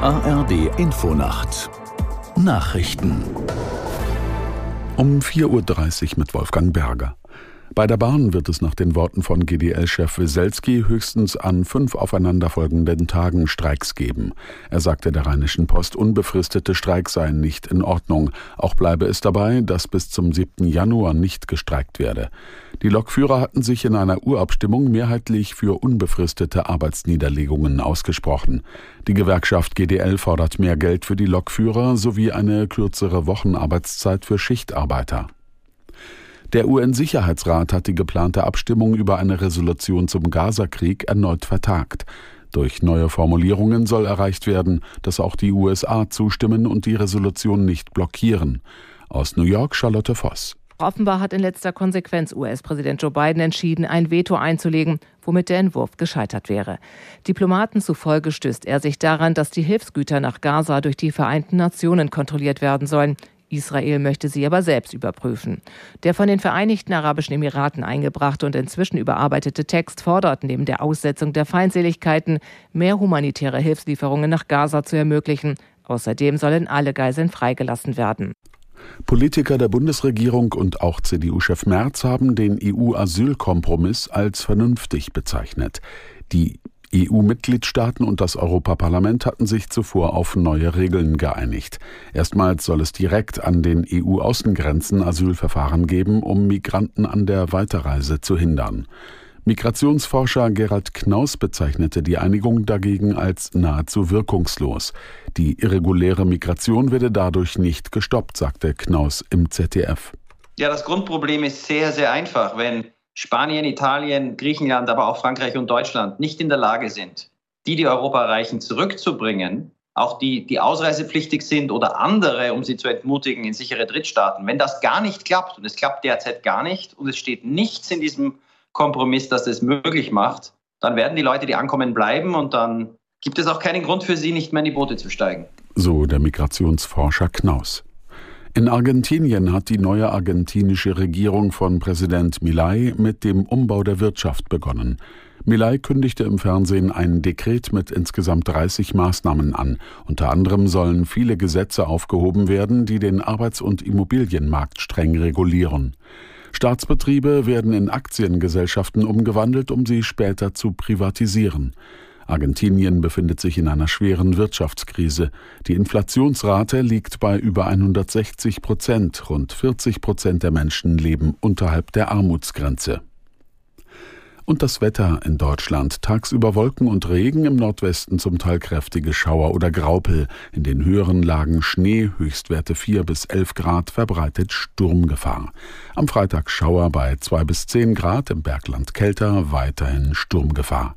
ARD Infonacht Nachrichten um 4.30 Uhr mit Wolfgang Berger. Bei der Bahn wird es nach den Worten von GDL-Chef Weselski höchstens an fünf aufeinanderfolgenden Tagen Streiks geben. Er sagte der Rheinischen Post, unbefristete Streiks seien nicht in Ordnung. Auch bleibe es dabei, dass bis zum 7. Januar nicht gestreikt werde. Die Lokführer hatten sich in einer Urabstimmung mehrheitlich für unbefristete Arbeitsniederlegungen ausgesprochen. Die Gewerkschaft GDL fordert mehr Geld für die Lokführer sowie eine kürzere Wochenarbeitszeit für Schichtarbeiter. Der UN-Sicherheitsrat hat die geplante Abstimmung über eine Resolution zum Gazakrieg erneut vertagt. Durch neue Formulierungen soll erreicht werden, dass auch die USA zustimmen und die Resolution nicht blockieren. Aus New York Charlotte Voss. Offenbar hat in letzter Konsequenz US-Präsident Joe Biden entschieden, ein Veto einzulegen, womit der Entwurf gescheitert wäre. Diplomaten zufolge stößt er sich daran, dass die Hilfsgüter nach Gaza durch die Vereinten Nationen kontrolliert werden sollen. Israel möchte sie aber selbst überprüfen. Der von den Vereinigten Arabischen Emiraten eingebrachte und inzwischen überarbeitete Text fordert neben der Aussetzung der Feindseligkeiten mehr humanitäre Hilfslieferungen nach Gaza zu ermöglichen. Außerdem sollen alle Geiseln freigelassen werden. Politiker der Bundesregierung und auch CDU-Chef Merz haben den EU-Asylkompromiss als vernünftig bezeichnet. Die EU-Mitgliedstaaten und das Europaparlament hatten sich zuvor auf neue Regeln geeinigt. Erstmals soll es direkt an den EU-Außengrenzen Asylverfahren geben, um Migranten an der Weiterreise zu hindern. Migrationsforscher Gerald Knaus bezeichnete die Einigung dagegen als nahezu wirkungslos. Die irreguläre Migration werde dadurch nicht gestoppt, sagte Knaus im ZDF. Ja, das Grundproblem ist sehr, sehr einfach. Wenn Spanien, Italien, Griechenland, aber auch Frankreich und Deutschland nicht in der Lage sind, die, die Europa erreichen, zurückzubringen, auch die, die ausreisepflichtig sind oder andere, um sie zu entmutigen in sichere Drittstaaten. Wenn das gar nicht klappt, und es klappt derzeit gar nicht, und es steht nichts in diesem Kompromiss, das es möglich macht, dann werden die Leute, die ankommen, bleiben und dann gibt es auch keinen Grund für sie, nicht mehr in die Boote zu steigen. So der Migrationsforscher Knaus. In Argentinien hat die neue argentinische Regierung von Präsident Milei mit dem Umbau der Wirtschaft begonnen. Milei kündigte im Fernsehen ein Dekret mit insgesamt 30 Maßnahmen an. Unter anderem sollen viele Gesetze aufgehoben werden, die den Arbeits- und Immobilienmarkt streng regulieren. Staatsbetriebe werden in Aktiengesellschaften umgewandelt, um sie später zu privatisieren. Argentinien befindet sich in einer schweren Wirtschaftskrise. Die Inflationsrate liegt bei über 160 Prozent. Rund 40 Prozent der Menschen leben unterhalb der Armutsgrenze. Und das Wetter in Deutschland. Tagsüber Wolken und Regen, im Nordwesten zum Teil kräftige Schauer oder Graupel. In den höheren Lagen Schnee, Höchstwerte 4 bis 11 Grad, verbreitet Sturmgefahr. Am Freitag Schauer bei 2 bis 10 Grad, im Bergland kälter, weiterhin Sturmgefahr.